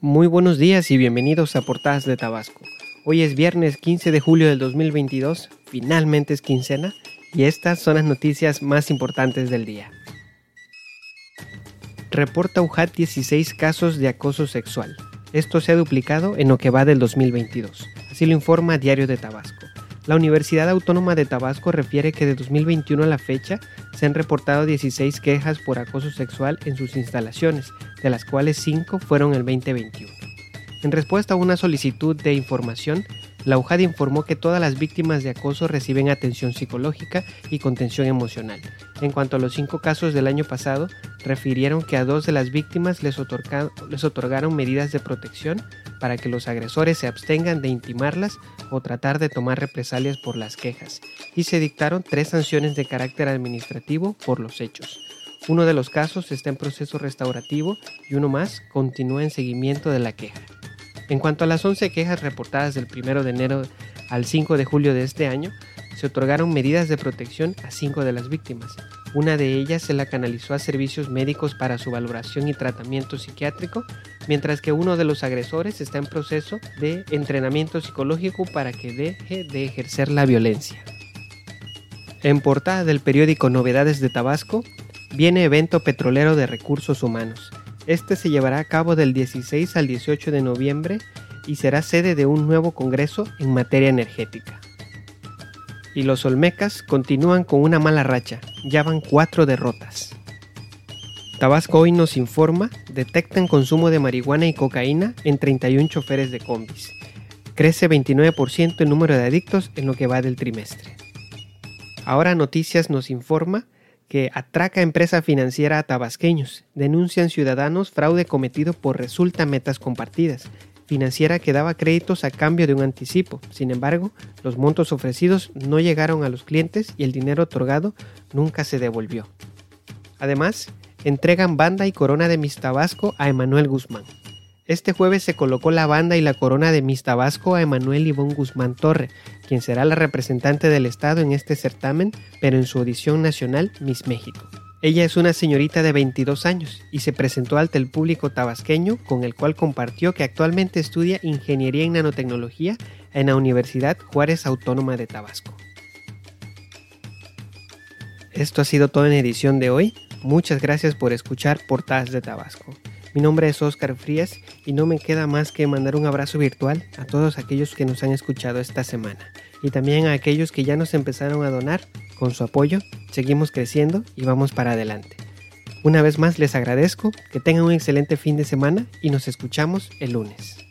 Muy buenos días y bienvenidos a Portadas de Tabasco. Hoy es viernes 15 de julio del 2022, finalmente es quincena, y estas son las noticias más importantes del día. Reporta UJAT 16 casos de acoso sexual. Esto se ha duplicado en lo que va del 2022, así lo informa Diario de Tabasco. La Universidad Autónoma de Tabasco refiere que de 2021 a la fecha se han reportado 16 quejas por acoso sexual en sus instalaciones, de las cuales 5 fueron el 2021. En respuesta a una solicitud de información, la UJAD informó que todas las víctimas de acoso reciben atención psicológica y contención emocional. En cuanto a los cinco casos del año pasado, refirieron que a dos de las víctimas les, les otorgaron medidas de protección para que los agresores se abstengan de intimarlas o tratar de tomar represalias por las quejas, y se dictaron tres sanciones de carácter administrativo por los hechos. Uno de los casos está en proceso restaurativo y uno más continúa en seguimiento de la queja. En cuanto a las 11 quejas reportadas del 1 de enero al 5 de julio de este año, se otorgaron medidas de protección a cinco de las víctimas. Una de ellas se la canalizó a servicios médicos para su valoración y tratamiento psiquiátrico, mientras que uno de los agresores está en proceso de entrenamiento psicológico para que deje de ejercer la violencia. En portada del periódico Novedades de Tabasco, viene evento petrolero de recursos humanos. Este se llevará a cabo del 16 al 18 de noviembre y será sede de un nuevo congreso en materia energética. Y los Olmecas continúan con una mala racha, ya van cuatro derrotas. Tabasco hoy nos informa, detectan consumo de marihuana y cocaína en 31 choferes de combis. Crece 29% el número de adictos en lo que va del trimestre. Ahora Noticias nos informa que atraca empresa financiera a tabasqueños. Denuncian ciudadanos fraude cometido por resulta metas compartidas. Financiera que daba créditos a cambio de un anticipo. Sin embargo, los montos ofrecidos no llegaron a los clientes y el dinero otorgado nunca se devolvió. Además, entregan banda y corona de Miss Tabasco a Emanuel Guzmán. Este jueves se colocó la banda y la corona de Miss Tabasco a Emanuel Ivón Guzmán Torre, quien será la representante del Estado en este certamen, pero en su audición nacional Miss México. Ella es una señorita de 22 años y se presentó ante el público tabasqueño con el cual compartió que actualmente estudia Ingeniería en Nanotecnología en la Universidad Juárez Autónoma de Tabasco. Esto ha sido todo en edición de hoy. Muchas gracias por escuchar Portadas de Tabasco. Mi nombre es Oscar Frías y no me queda más que mandar un abrazo virtual a todos aquellos que nos han escuchado esta semana y también a aquellos que ya nos empezaron a donar. Con su apoyo, seguimos creciendo y vamos para adelante. Una vez más les agradezco, que tengan un excelente fin de semana y nos escuchamos el lunes.